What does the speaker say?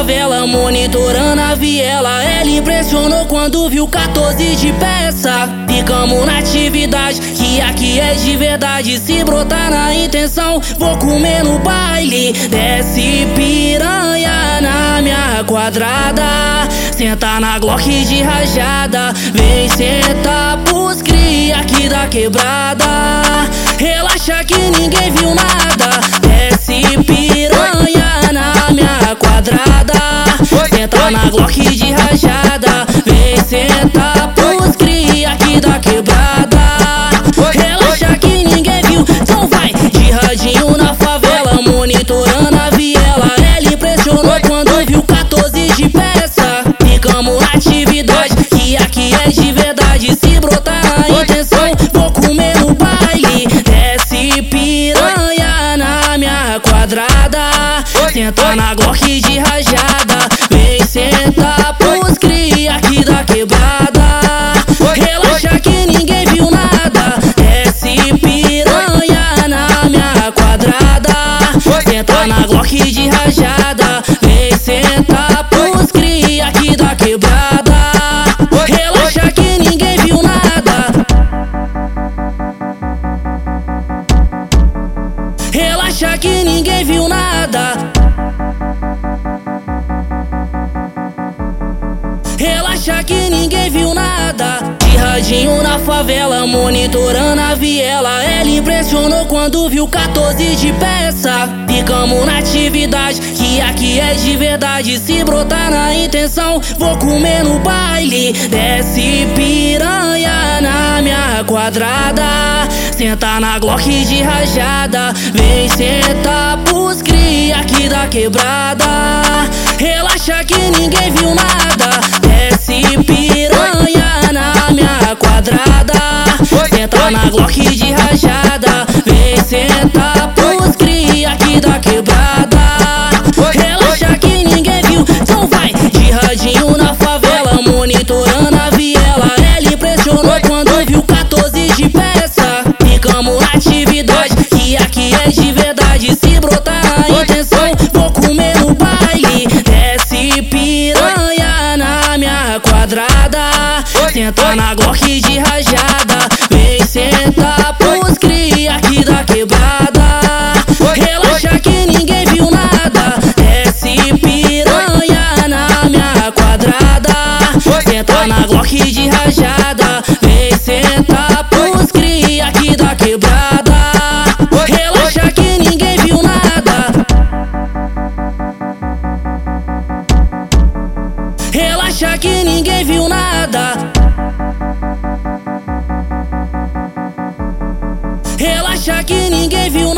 favela, monitorando a viela. Ela impressionou quando viu 14 de peça. Ficamos na atividade, que aqui é de verdade. Se brotar na intenção, vou comer no baile. Desce piranha na minha quadrada. Senta na Glock de rajada. Vem sentar pros cria aqui da quebrada. Relaxa que ninguém viu nada. Senta na Glock de rajada. Vem sentar pros cria aqui da quebrada. Relaxa que ninguém viu. Então vai de radinho na favela, monitorando a viela. Ela impressionou quando viu 14 de peça. Ficamos na atividade, que aqui é de verdade. Se quadrada. Senta na Glock de rajada. Vem sentar pros cria aqui da quebrada. Relaxa que ninguém viu nada. Desce piranha na minha quadrada. Senta na Glock de radinho na favela, monitorando a viela. Ela impressionou quando viu 14 de peça. Ficamos na atividade, que aqui é de verdade. Se brotar na intenção, vou comer no baile. Desce piranha na minha quadrada. Senta na Glock de rajada. Vem sentar pros cria aqui da quebrada. Relaxa que ninguém viu nada. Senta na Glock de rajada. Vem sentar pros cria aqui da quebrada. Relaxa que ninguém viu. Então vai de radinho na favela, monitorando a viela. Ela impressionou quando viu 14 de peça. Ficamos na atividade, que aqui é de verdade. Quadrada. Senta na Glock de rajada. Vem sentar pros cria aqui da quebrada. Relaxa que ninguém viu nada. Desce piranha na minha quadrada. Senta na Glock de rajada. Vem sentar pros cria aqui da quebrada. Relaxa que ninguém viu nada. Relaxa que ninguém viu nada. Relaxa que ninguém viu